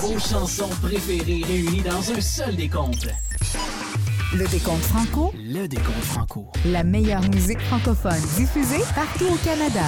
Vos chansons préférées réunies dans un seul décompte. Le décompte franco. Le décompte franco. La meilleure musique francophone diffusée partout au Canada.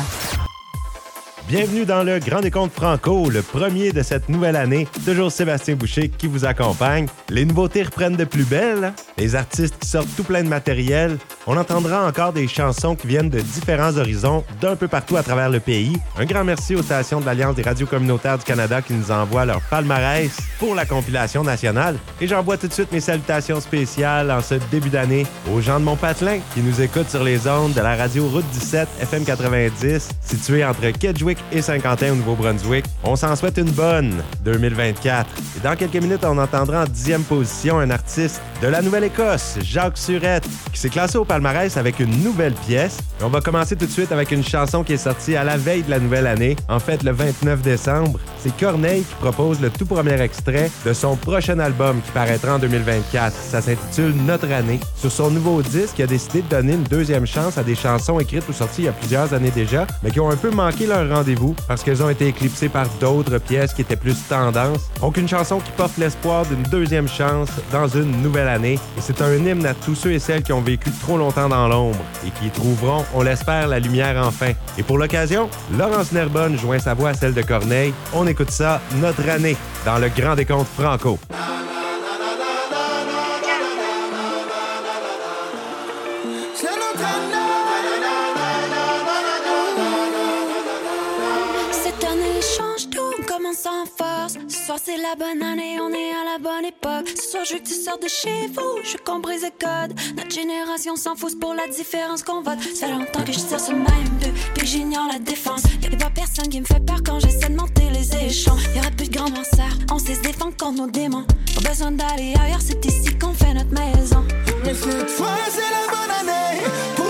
Bienvenue dans le Grand Décompte Franco, le premier de cette nouvelle année. Toujours Sébastien Boucher qui vous accompagne. Les nouveautés reprennent de plus belle. Les artistes qui sortent tout plein de matériel. On entendra encore des chansons qui viennent de différents horizons, d'un peu partout à travers le pays. Un grand merci aux stations de l'Alliance des radios communautaires du Canada qui nous envoient leur palmarès pour la compilation nationale. Et j'envoie tout de suite mes salutations spéciales en ce début d'année aux gens de Montpatelin qui nous écoutent sur les ondes de la radio Route 17 FM 90, située entre Kedgewick et Saint-Quentin au Nouveau-Brunswick. On s'en souhaite une bonne 2024. Et dans quelques minutes, on entendra en dixième position un artiste de la Nouvelle-Écosse, Jacques Surette, qui s'est classé au palmarès avec une nouvelle pièce. Et on va commencer tout de suite avec une chanson qui est sortie à la veille de la nouvelle année, en fait le 29 décembre. C'est Corneille qui propose le tout premier extrait de son prochain album qui paraîtra en 2024. Ça s'intitule Notre année. Sur son nouveau disque, il a décidé de donner une deuxième chance à des chansons écrites ou sorties il y a plusieurs années déjà, mais qui ont un peu manqué leur rendez-vous parce qu'elles ont été éclipsées par d'autres pièces qui étaient plus tendance. Donc une chanson qui porte l'espoir d'une deuxième chance dans une nouvelle année. Et c'est un hymne à tous ceux et celles qui ont vécu trop longtemps dans l'ombre et qui trouveront, on l'espère, la lumière enfin. Et pour l'occasion, Laurence Nerbonne joint sa voix à celle de Corneille. On écoute ça, Notre année, dans le Grand Décompte Franco. Ce soir c'est la bonne année, on est à la bonne époque. Ce soir je veux que tu sors de chez vous, je compris le code. Notre génération s'en fout pour la différence qu'on vote. Ça fait longtemps que je tire sur ma M2, puis j'ignore la défense. Y'a pas personne qui me fait peur quand j'essaie de monter les échelons. Y'aura plus de grands mensards, on sait se défendre contre nos démons. Pas besoin d'aller ailleurs, c'est ici qu'on fait notre maison. Mais cette fois c'est la bonne année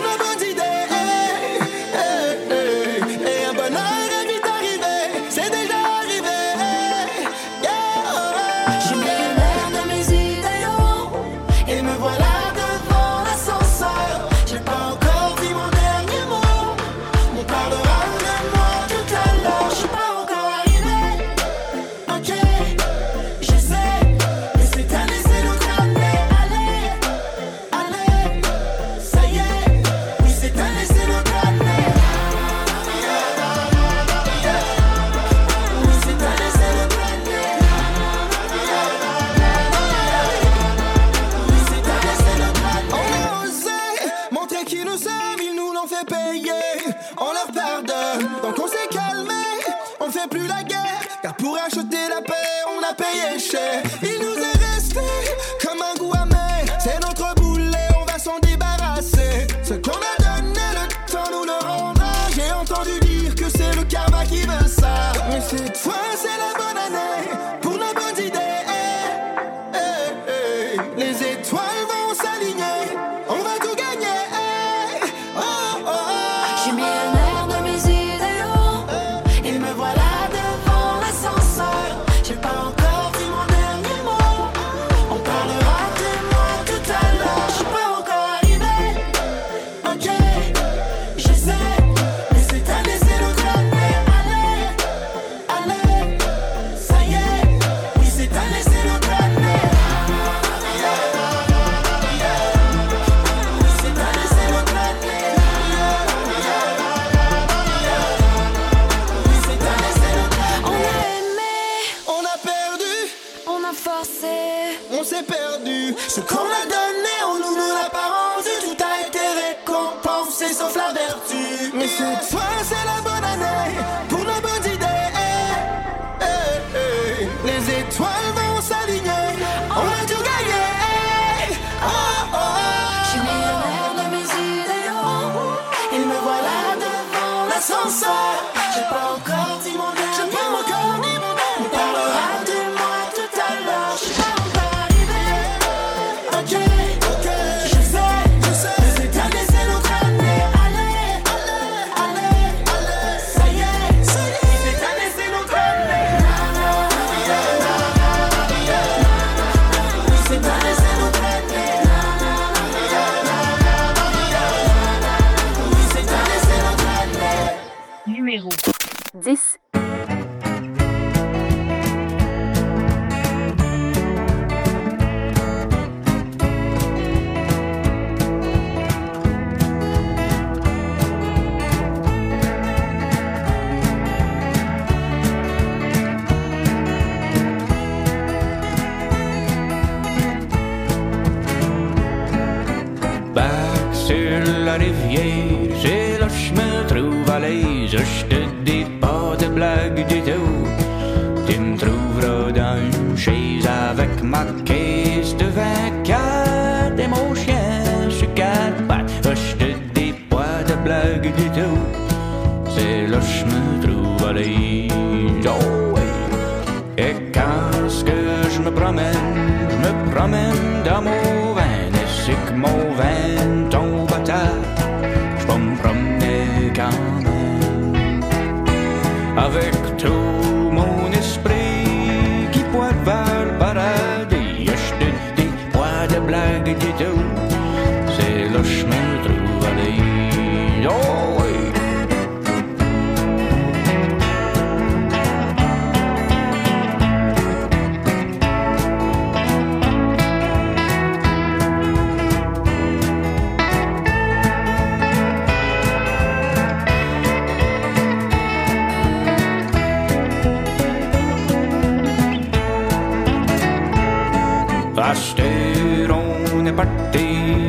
eh, Numéro 10 Je te dis pas de blague du tout. Tu me trouveras dans une chaise avec ma caisse de 24 et mon chien sur quatre pattes. Je te dis pas de blague du tout. C'est là que je me trouve à. Oh. Et quand ce que je me promène, je me promène on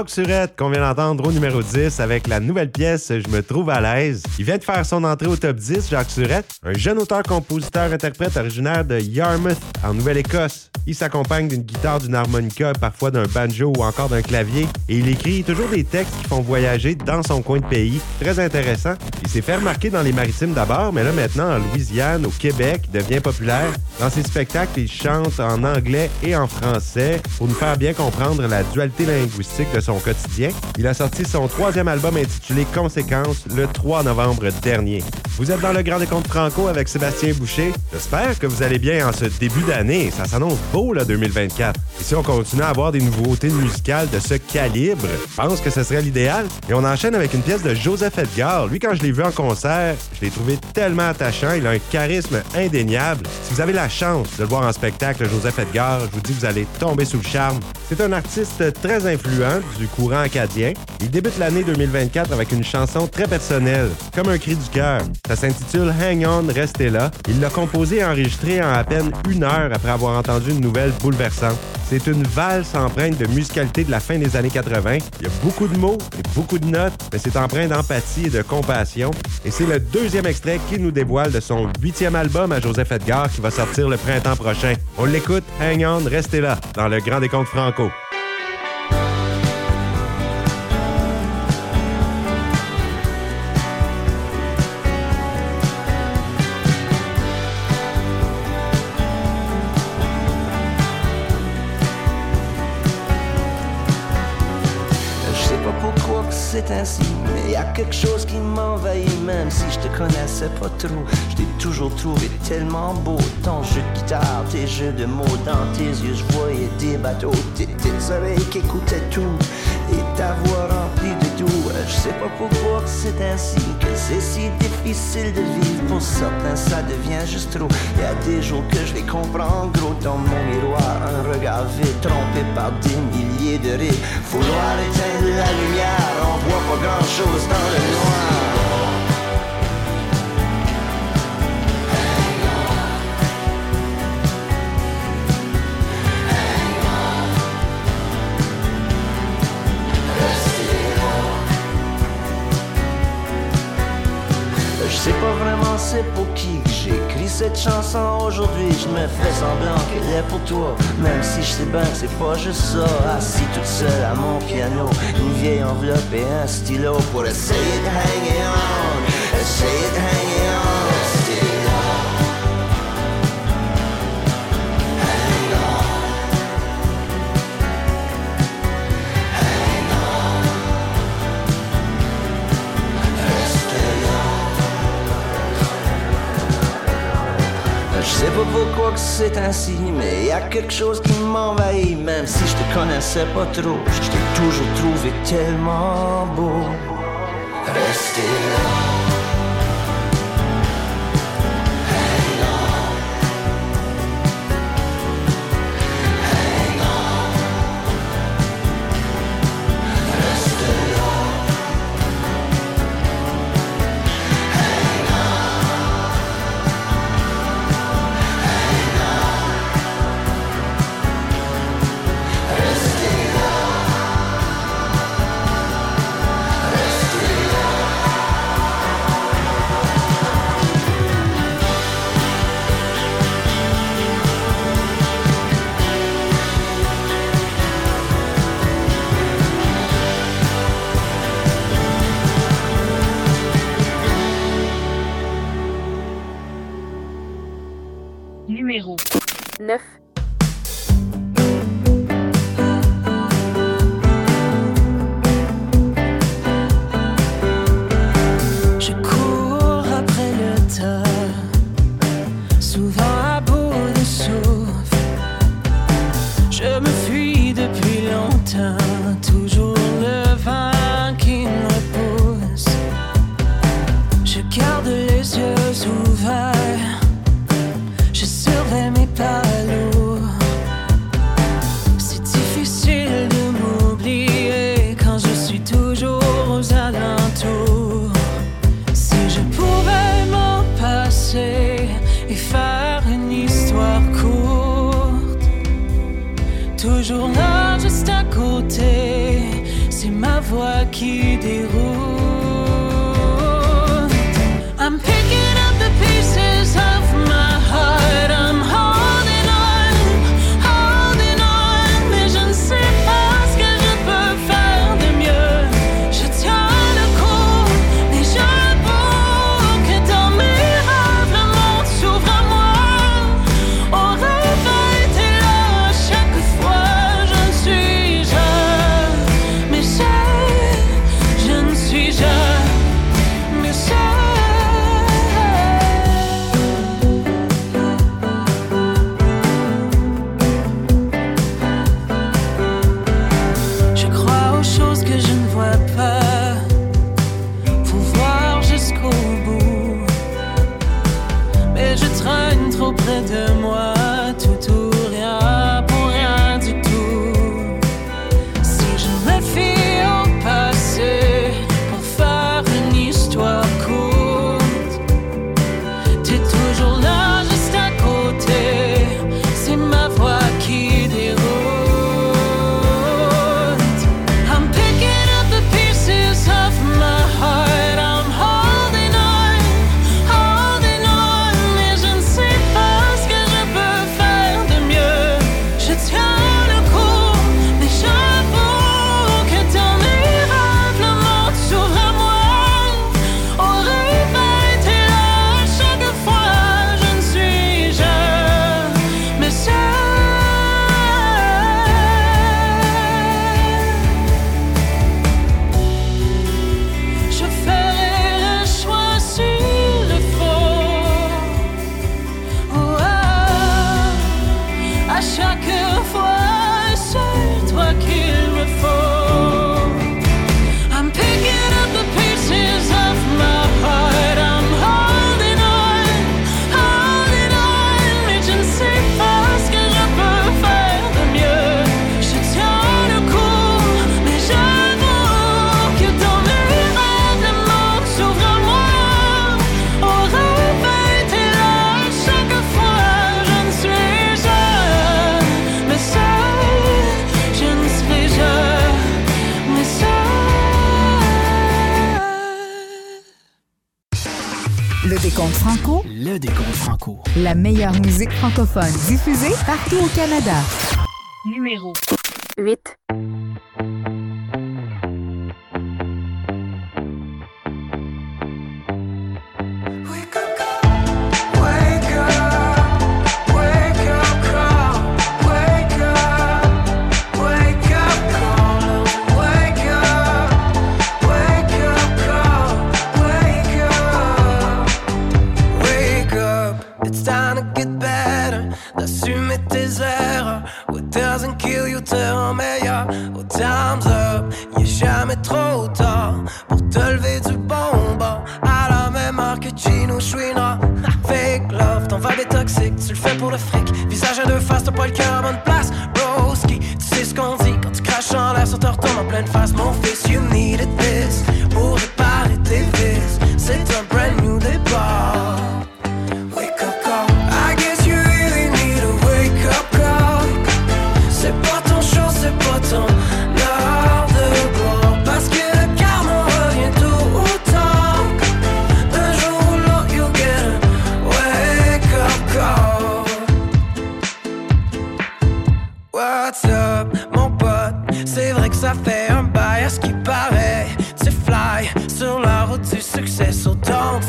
Jacques Surette, qu'on vient d'entendre au numéro 10 avec la nouvelle pièce Je me trouve à l'aise. Il vient de faire son entrée au top 10, Jacques Surette, un jeune auteur-compositeur-interprète originaire de Yarmouth, en Nouvelle-Écosse. Il s'accompagne d'une guitare, d'une harmonica, parfois d'un banjo ou encore d'un clavier, et il écrit toujours des textes qui font voyager dans son coin de pays. Très intéressant. Il s'est fait remarquer dans les maritimes d'abord, mais là maintenant en Louisiane, au Québec, il devient populaire. Dans ses spectacles, il chante en anglais et en français pour nous faire bien comprendre la dualité linguistique de son quotidien. Il a sorti son troisième album intitulé Conséquences le 3 novembre dernier. Vous êtes dans le Grand Décompte Franco avec Sébastien Boucher. J'espère que vous allez bien en ce début d'année. Ça s'annonce beau, là, 2024. Et si on continue à avoir des nouveautés musicales de ce calibre, je pense que ce serait l'idéal. Et on enchaîne avec une pièce de Joseph Edgar. Lui, quand je l'ai vu en concert, je l'ai trouvé tellement attachant. Il a un charisme indéniable. Si vous avez la chance de le voir en spectacle, Joseph Edgar, je vous dis que vous allez tomber sous le charme. C'est un artiste très influent du courant acadien. Il débute l'année 2024 avec une chanson très personnelle, comme un cri du cœur. Ça s'intitule Hang On, restez là. Il l'a composé et enregistré en à peine une heure après avoir entendu une nouvelle bouleversante. C'est une valse empreinte de musicalité de la fin des années 80. Il y a beaucoup de mots et beaucoup de notes, mais c'est empreint d'empathie et de compassion. Et c'est le deuxième extrait qu'il nous dévoile de son huitième album à Joseph Edgar qui va sortir le printemps prochain. On l'écoute, Hang On, restez là, dans le Grand Décompte Franco. A quelque chose qui m'envahit, même si je te connaissais pas trop. Je t'ai toujours trouvé tellement beau, ton jeu de guitare, tes jeux de mots dans tes yeux, je voyais des bateaux, tes petites oreilles qui écoutaient tout, et ta voix remplie de doux. Je sais pas pourquoi c'est ainsi, que c'est si difficile de vivre. Pour certains, ça devient juste trop. Y a des jours que je les comprends gros dans mon miroir, un regard vide, trompé par des milliers de rires. Vouloir éteindre la lumière, on voit pas grand chose dans le noir. C'est pour qui écrit cette chanson aujourd'hui. Je me fais semblant qu'elle est pour toi, même si je sais bien que c'est pas juste ça. Assis toute seule à mon piano, une vieille enveloppe et un stylo pour essayer de hang on, essayer de hang on. pas pourquoi que c'est ainsi, mais y a quelque chose qui m'envahit. Même si je te connaissais pas trop, je t'ai toujours trouvé tellement beau. Rester numéro 9 le décompte franco. La meilleure musique francophone diffusée partout au Canada. Numéro 8. Retombe en pleine face. Mon fils,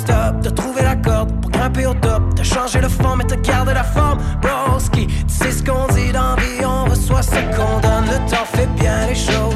stop. T'as trouvé la corde pour grimper au top. T'as changé le fond, mais t'as gardé la forme. Broski, tu sais ce qu'on dit dans vie, on reçoit ce qu'on donne. Le temps fait bien les choses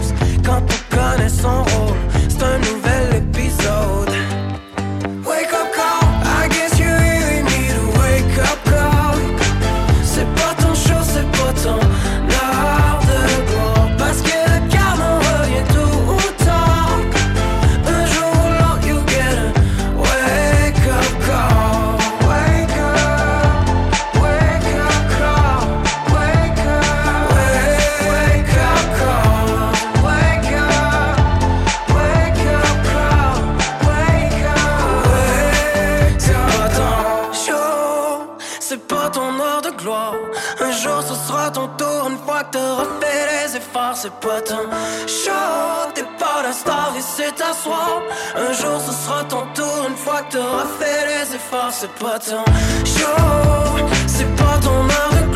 c'est pas ton show. T'es pas la star et c'est ta soir. Un jour ce sera ton tour, une fois que t'auras fait les efforts, c'est pas ton c'est pas ton heure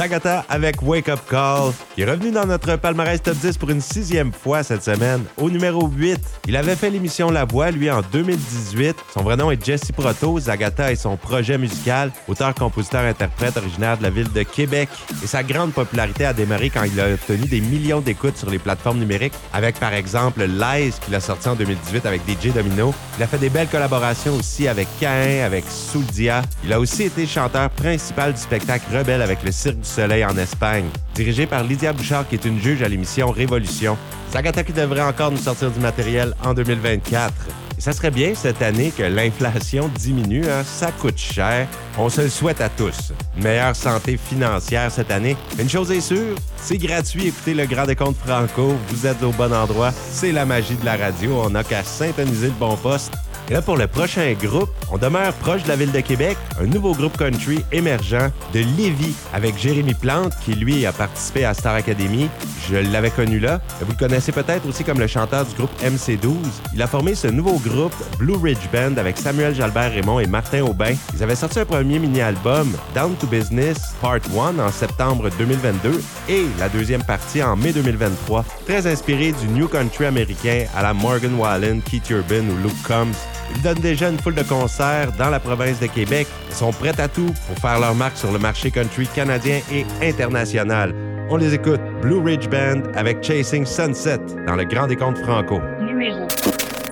Zagata avec Wake Up Call, qui est revenu dans notre palmarès top 10 pour une sixième fois cette semaine, au numéro 8. Il avait fait l'émission La Voix, lui, en 2018. Son vrai nom est Jesse Proto. Zagata est son projet musical, auteur, compositeur, interprète originaire de la ville de Québec. Et sa grande popularité a démarré quand il a obtenu des millions d'écoutes sur les plateformes numériques, avec par exemple Lies, qu'il a sorti en 2018 avec DJ Domino. Il a fait des belles collaborations aussi avec Cain, avec Souldia. Il a aussi été chanteur principal du spectacle Rebelle avec le Cirque du Soleil en Espagne, dirigé par Lydia Bouchard, qui est une juge à l'émission Révolution. Zagata qui devrait encore nous sortir du matériel en 2024. Et ça serait bien cette année que l'inflation diminue, hein? ça coûte cher. On se le souhaite à tous. Meilleure santé financière cette année. Une chose est sûre, c'est gratuit. Écoutez le Grand Décompte Franco, vous êtes au bon endroit. C'est la magie de la radio. On n'a qu'à syntoniser le bon poste. Et là, pour le prochain groupe, on demeure proche de la ville de Québec, un nouveau groupe country émergent de Lévis avec Jérémy Plante, qui lui a participé à Star Academy. Je l'avais connu là. Vous le connaissez peut-être aussi comme le chanteur du groupe MC12. Il a formé ce nouveau groupe Blue Ridge Band avec Samuel Jalbert Raymond et Martin Aubin. Ils avaient sorti un premier mini-album, Down to Business Part 1, en septembre 2022 et la deuxième partie en mai 2023, très inspiré du New Country américain à la Morgan Wallen, Keith Urban ou Luke Combs. Ils donnent déjà une foule de concerts dans la province de Québec. Ils sont prêts à tout pour faire leur marque sur le marché country canadien et international. On les écoute, Blue Ridge Band avec Chasing Sunset dans le Grand Décompte Franco. Numéro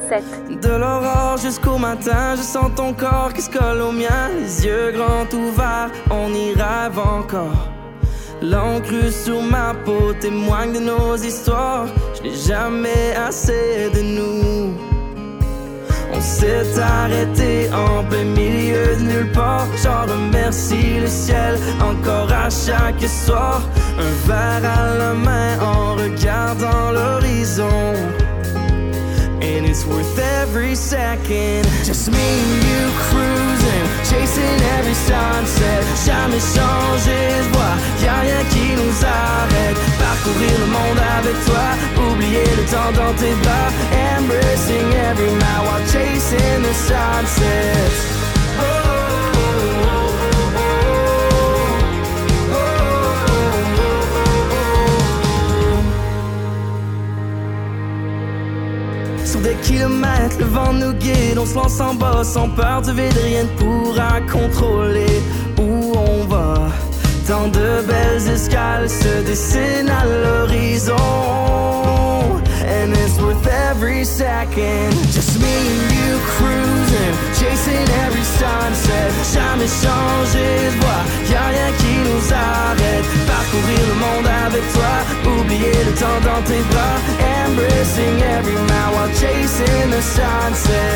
7. De l'aurore jusqu'au matin, je sens ton corps qui se colle au mien. Les yeux grands ouverts, on y rêve encore. L'encre sur ma peau témoigne de nos histoires. Je n'ai jamais assez de nous. S'est arrêté en plein milieu de nulle part. J'en remercie le ciel encore à chaque soir. Un verre à la main en regardant l'horizon. It's worth every second. Just me and you cruising, chasing every sunset. Jamais changer de voie, y'a rien qui nous arrête. Parcourir le monde avec toi, oublier le temps dans tes bras. Embracing every night while chasing the sunset. Kilomètres, le vent nous guide. On se lance en bas sans peur du vide, rien ne pourra contrôler où on va. Tant de belles escales se dessinent à l'horizon. And it's worth every second. Just me and you cruising, chasing every sunset. Jamais changé de voie, y'a rien qui nous arrête. Parcourir le monde avec toi, oublier le temps dans tes bras. Embracing every mile while chasing the sunset.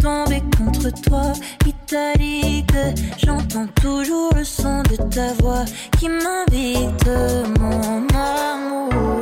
Tomber contre toi, italique. J'entends toujours le son de ta voix qui m'invite, mon amour.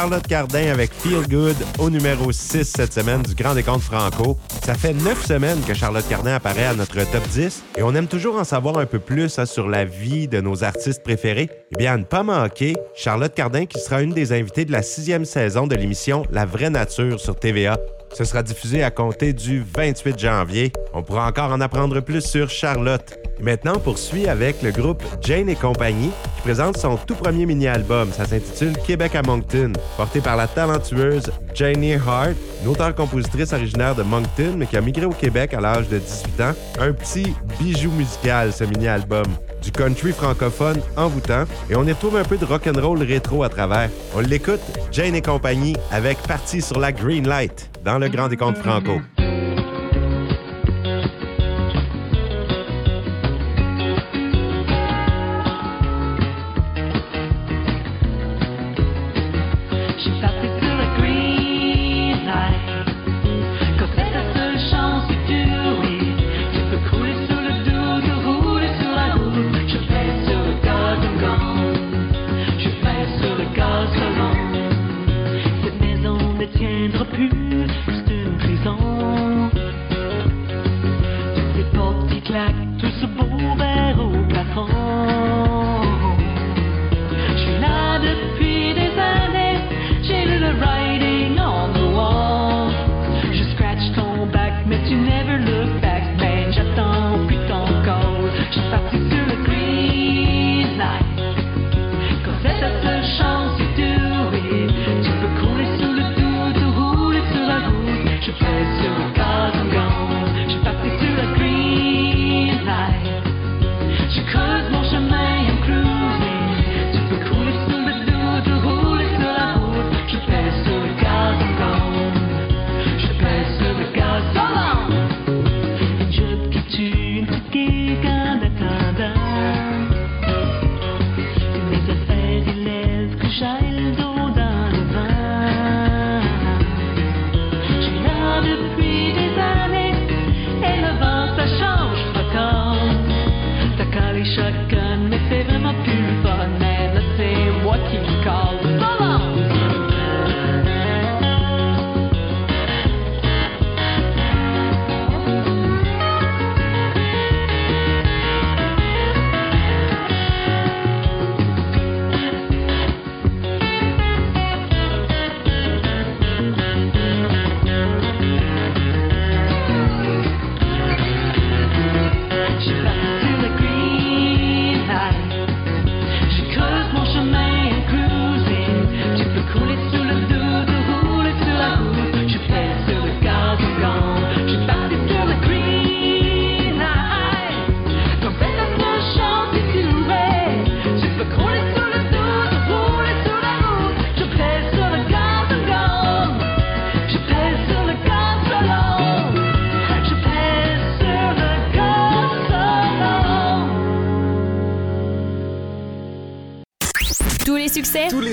Charlotte Cardin avec Feel Good au numéro 6 cette semaine du Grand Décompte Franco. Ça fait neuf semaines que Charlotte Cardin apparaît à notre top 10 et on aime toujours en savoir un peu plus hein, sur la vie de nos artistes préférés. Eh bien, à ne pas manquer, Charlotte Cardin qui sera une des invitées de la sixième saison de l'émission La vraie nature sur TVA. Ce sera diffusé à compter du 28 janvier. On pourra encore en apprendre plus sur Charlotte. Maintenant, on poursuit avec le groupe Jane et compagnie qui présente son tout premier mini-album. Ça s'intitule Québec à Moncton, porté par la talentueuse Janie Hart, une auteure-compositrice originaire de Moncton mais qui a migré au Québec à l'âge de 18 ans. Un petit bijou musical, ce mini-album du country francophone envoûtant et on y retrouve un peu de rock'n'roll rétro à travers. On l'écoute, Jane et compagnie, avec Parti sur la Green Light dans le Grand Décompte Franco.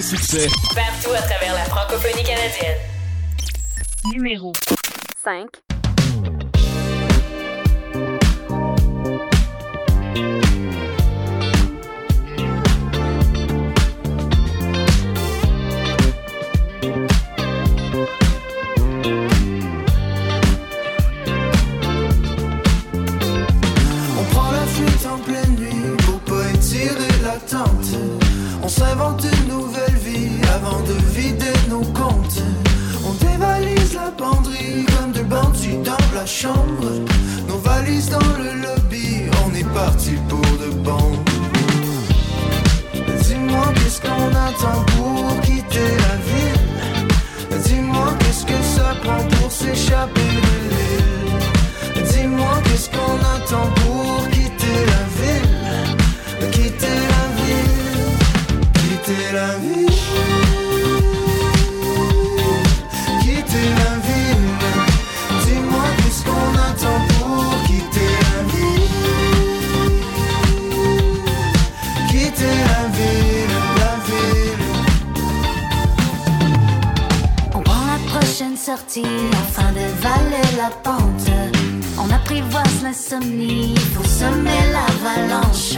succès partout à travers la francophonie canadienne. Numéro 5. entendre apprivoise l'insomnie pour semer l'avalanche.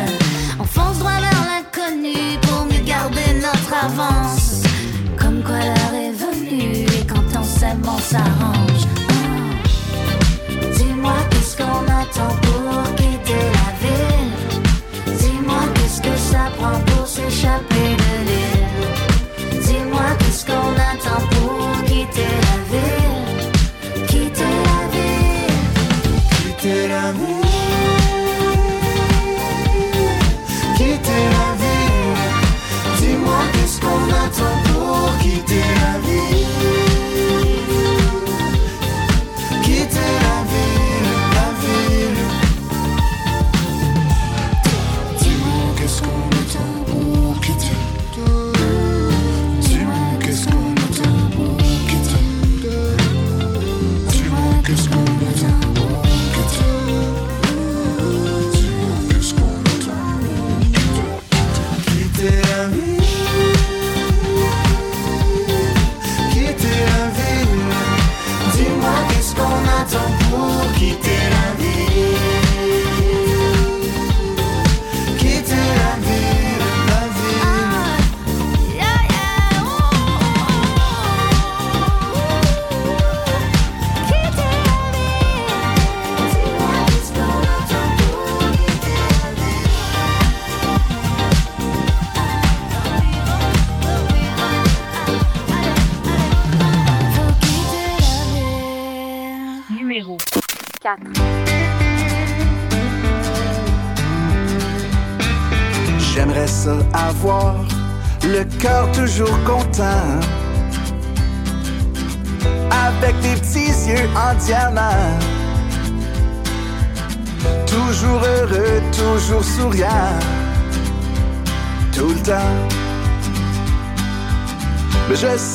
On fonce droit vers l'inconnu pour mieux garder notre avance. Comme quoi l'heure est venue et quand on s'aime, on s'arrange.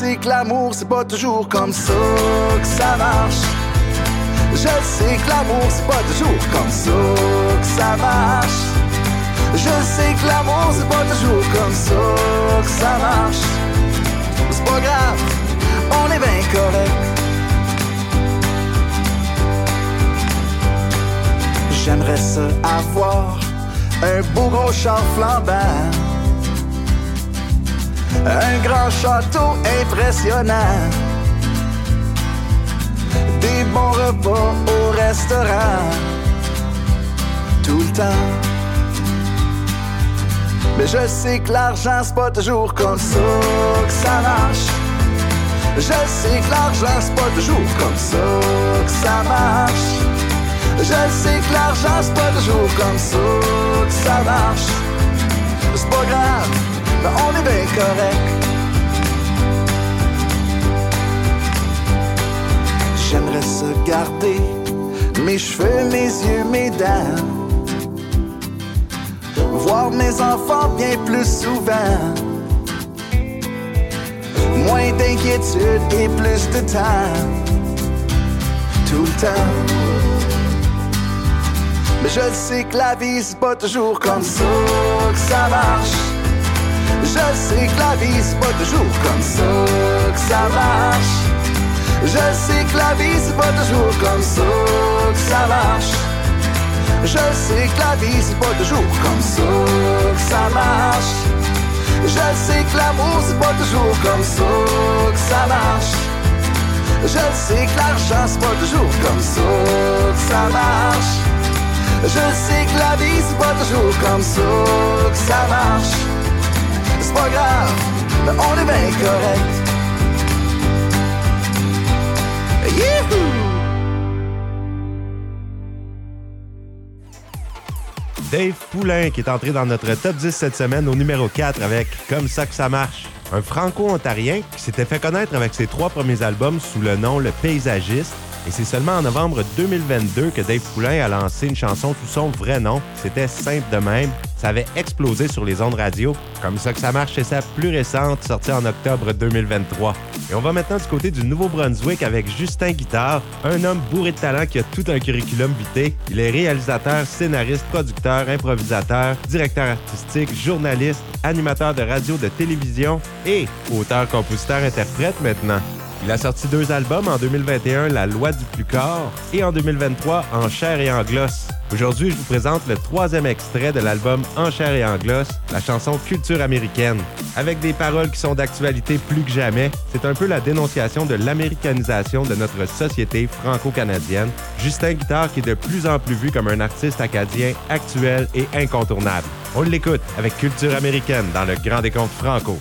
Sais que l'amour, c'est pas toujours comme ça que ça marche. Je sais que l'amour, c'est pas toujours comme ça que ça marche. Je sais que l'amour, c'est pas toujours comme ça que ça marche. C'est pas grave, on est bien correct. J'aimerais ça avoir un beau gros char flambant. Un grand château impressionnant. Des bons repas au restaurant. Tout le temps. Mais je sais que l'argent, c'est pas toujours comme ça que ça marche. Je sais que l'argent, c'est pas toujours comme ça que ça marche. Je sais que l'argent, c'est pas toujours comme ça que ça marche. C'est pas grave, mais on est bien correct. J'aimerais se garder mes cheveux, mes yeux, mes dents. Voir mes enfants bien plus souvent. Moins d'inquiétude et plus de temps. Tout le temps. Mais je sais que la vie c'est pas toujours comme ça que ça marche. Je sais que la vie c'est pas toujours comme ça que ça marche. Je sais que la vie c'est pas toujours comme ça que ça marche. Je sais que la vie c'est pas toujours comme ça que ça marche. Je sais que l'amour c'est pas toujours comme ça que ça marche. Je sais que l'argent c'est pas toujours comme ça que ça marche. Je sais que la vie c'est pas toujours comme ça que ça marche. On est bien correct. Dave Poulain qui est entré dans notre top 10 cette semaine au numéro 4 avec Comme ça que ça marche. Un franco-ontarien qui s'était fait connaître avec ses trois premiers albums sous le nom Le Paysagiste. Et c'est seulement en novembre 2022 que Dave Poulain a lancé une chanson sous son vrai nom. C'était simple de même. Ça avait explosé sur les ondes radio. Comme ça que ça marche, c'est sa plus récente, sortie en octobre 2023. Et on va maintenant du côté du Nouveau-Brunswick avec Justin Guitard, un homme bourré de talent qui a tout un curriculum vitae. Il est réalisateur, scénariste, producteur, improvisateur, directeur artistique, journaliste, animateur de radio, de télévision et auteur, compositeur, interprète maintenant. Il a sorti deux albums en 2021, La loi du plus corps, et en 2023, En chair et en gloss. Aujourd'hui, je vous présente le troisième extrait de l'album En chair et en gloss, la chanson Culture américaine. Avec des paroles qui sont d'actualité plus que jamais, c'est un peu la dénonciation de l'américanisation de notre société franco-canadienne. Justin Guitard qui est de plus en plus vu comme un artiste acadien actuel et incontournable. On l'écoute avec Culture américaine dans le Grand Décompte Franco.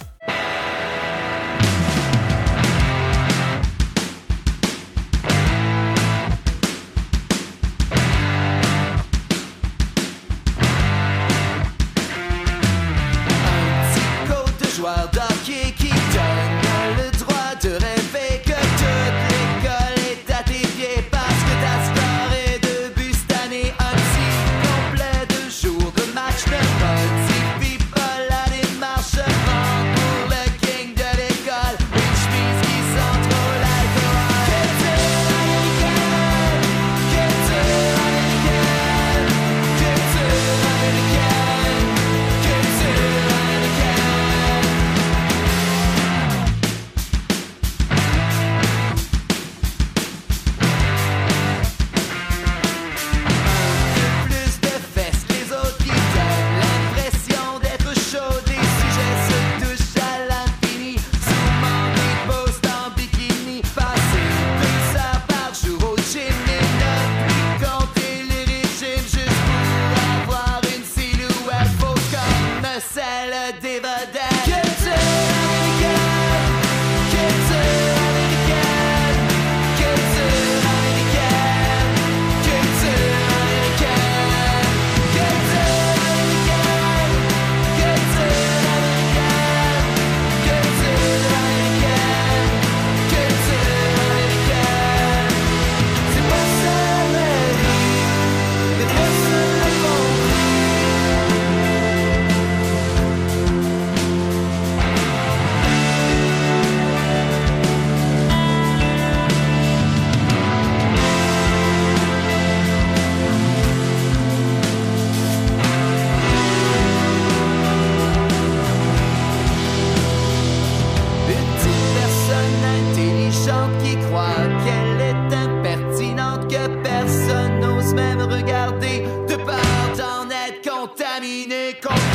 personne n'ose même regarder de peur d'en être contaminé. contaminé.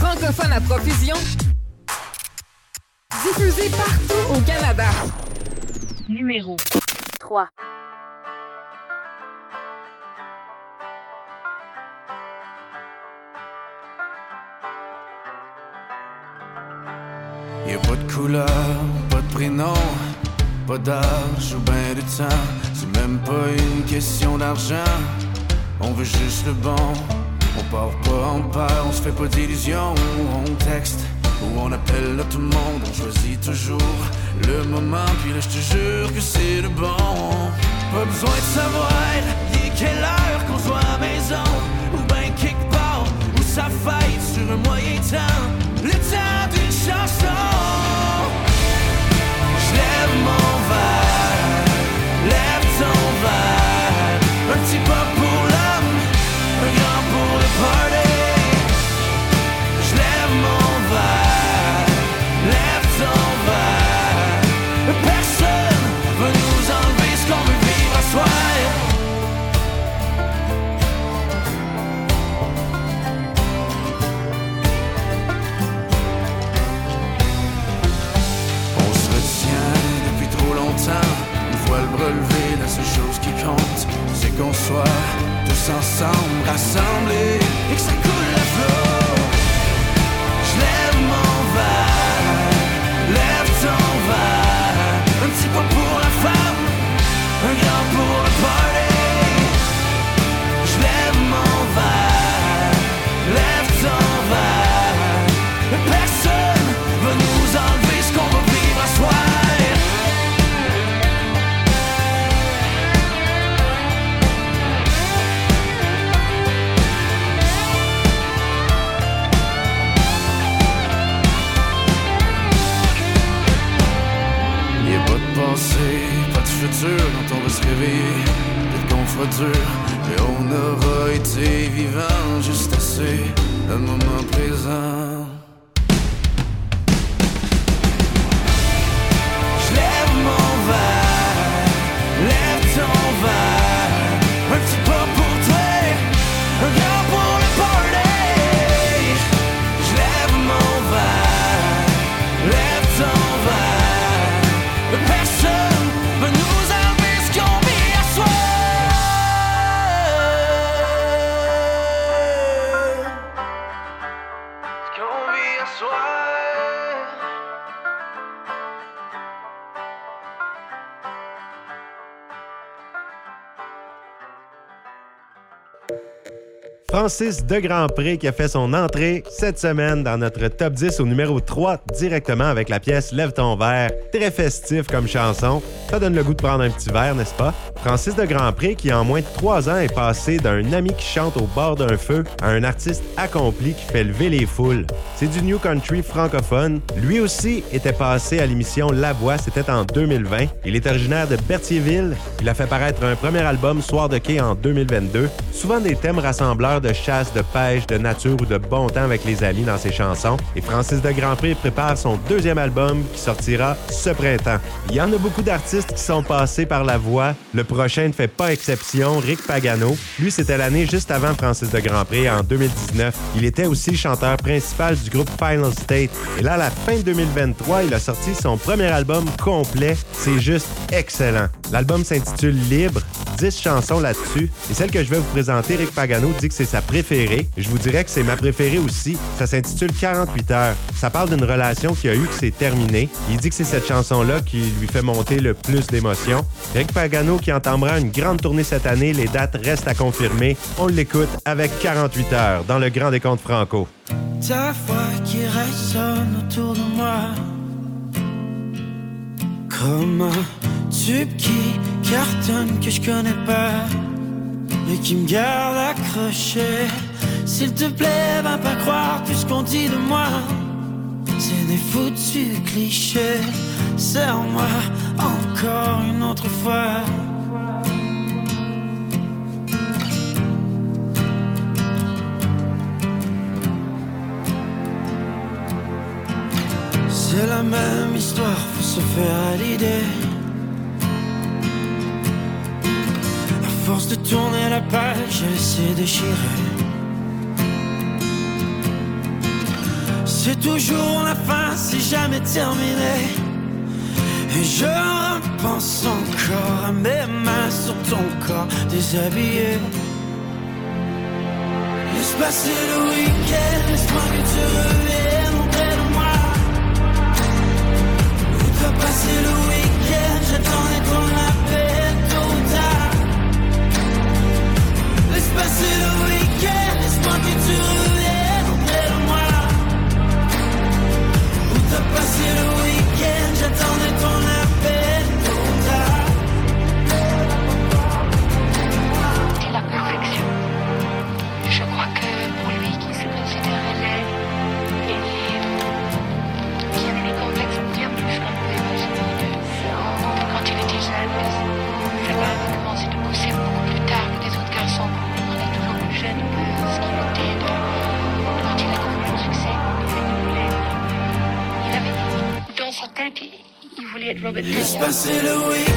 Stéphane à profusion. Diffusé partout au Canada. Numéro 3. Y a pas de couleur, pas de prénom, pas d'âge ou ben de temps. C'est même pas une question d'argent. On veut juste le bon. Part pas en on se fait pas d'illusions. On texte ou on appelle là tout le monde. On choisit toujours le moment. Puis là, je te jure que c'est le bon. Pas besoin de savoir, il quelle heure qu'on soit à maison. Ou ben quelque part, où ça faille sur un moyen temps. Le temps d'une chanson. Francis de Grandpré qui a fait son entrée cette semaine dans notre top 10 au numéro 3 directement avec la pièce Lève ton verre. Très festif comme chanson. Ça donne le goût de prendre un petit verre, n'est-ce pas? Francis de Grandpré qui en moins de 3 ans est passé d'un ami qui chante au bord d'un feu à un artiste accompli qui fait lever les foules. C'est du New Country francophone. Lui aussi était passé à l'émission La Voix, c'était en 2020. Il est originaire de Berthierville. Il a fait paraître un premier album Soir de quai en 2022. Souvent des thèmes rassembleurs de chasse, de pêche, de nature ou de bon temps avec les amis dans ses chansons. Et Francis de Grandpré prépare son deuxième album qui sortira ce printemps. Il y en a beaucoup d'artistes qui sont passés par la voix. Le prochain ne fait pas exception, Rick Pagano. Lui, c'était l'année juste avant Francis de Grandpré, en 2019. Il était aussi chanteur principal du groupe Final State. Et là, à la fin de 2023, il a sorti son premier album complet. C'est juste excellent. L'album s'intitule Libre, 10 chansons là-dessus. Et celle que je vais vous présenter, Rick Pagano dit que c'est sa préférée. Je vous dirais que c'est ma préférée aussi. Ça s'intitule 48 heures. Ça parle d'une relation qui a eu que c'est terminé. Il dit que c'est cette chanson-là qui lui fait monter le plus d'émotions. Rick Pagano qui entamera une grande tournée cette année. Les dates restent à confirmer. On l'écoute avec 48 heures dans le Grand Décompte Franco. Qui qui Et qui me garde accroché S'il te plaît, va pas croire tout ce qu'on dit de moi. C'est des foutus clichés Serre-moi encore une autre fois. C'est la même histoire, faut se faire à l'idée. de tourner la page, elle s'est déchirée. C'est toujours la fin, c'est jamais terminé. Et je repense encore à mes mains sur ton corps déshabillé. Laisse passer le week-end, laisse-moi que tu reviennes auprès de moi. Où t'as le week-end, j'attendais passer le week-end, laisse-moi que tu reviennes auprès de moi. Où t'as passé le week-end, j'attendais ton avis. passer le week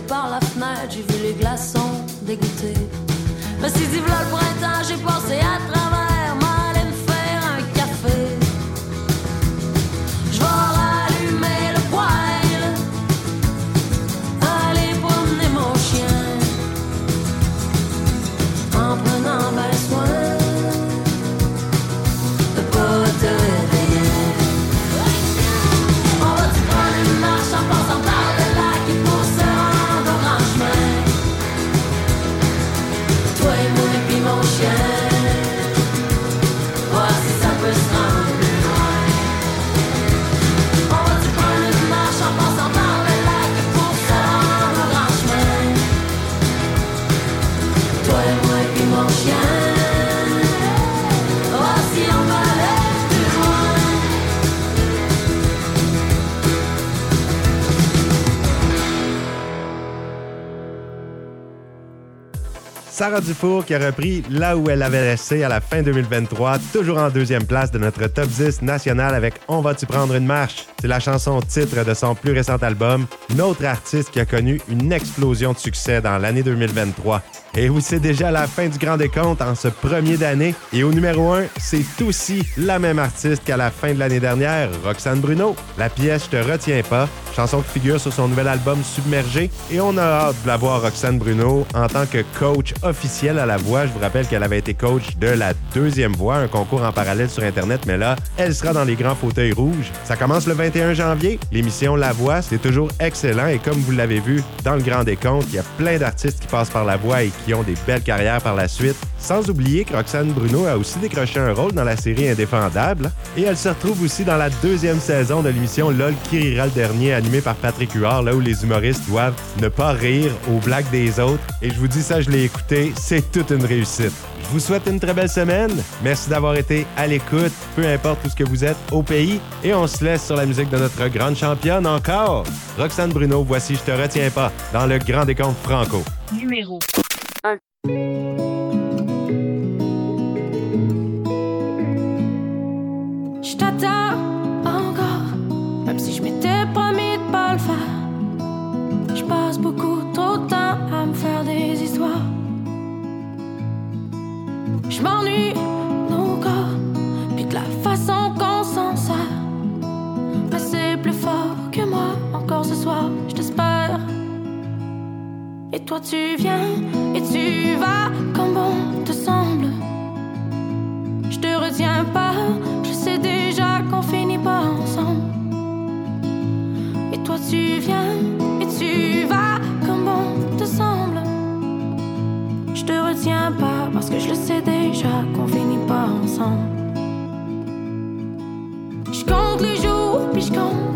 par la fenêtre, j'ai vu les glaçons dégoûter. Sarah Dufour qui a repris là où elle avait laissé à la fin 2023, toujours en deuxième place de notre top 10 national avec On va-tu prendre une marche? C'est la chanson titre de son plus récent album, une autre artiste qui a connu une explosion de succès dans l'année 2023. Et oui, c'est déjà la fin du grand décompte en ce premier d'année. Et au numéro 1, c'est aussi la même artiste qu'à la fin de l'année dernière, Roxane Bruno. La pièce Je te retiens pas, chanson qui figure sur son nouvel album Submergé. Et on a hâte de la voir Roxane Bruno en tant que coach officiel à la voix. Je vous rappelle qu'elle avait été coach de la deuxième voix, un concours en parallèle sur Internet, mais là, elle sera dans les grands fauteuils rouges. Ça commence le 21 janvier. L'émission La Voix, c'est toujours excellent et comme vous l'avez vu dans le grand décompte, il y a plein d'artistes qui passent par la voix et qui ont des belles carrières par la suite. Sans oublier que Roxane Bruno a aussi décroché un rôle dans la série Indéfendable et elle se retrouve aussi dans la deuxième saison de l'émission LOL qui rira le dernier animée par Patrick Huard, là où les humoristes doivent ne pas rire aux blagues des autres. Et je vous dis ça, je l'ai écouté, c'est toute une réussite. Je vous souhaite une très belle semaine. Merci d'avoir été à l'écoute, peu importe où ce que vous êtes au pays. Et on se laisse sur la musique de notre grande championne encore. Roxane Bruno, voici Je te retiens pas dans le grand décompte franco. Numéro Je t'attends encore, même si je m'étais promis de pas le faire. Je passe beaucoup trop de temps à me faire des histoires. Je m'ennuie Et toi tu viens et tu vas comme bon te semble. Je te retiens pas, je sais déjà qu'on finit pas ensemble. Et toi tu viens et tu vas comme bon te semble. Je te retiens pas parce que je le sais déjà qu'on finit pas ensemble. Je compte les jours, puis je compte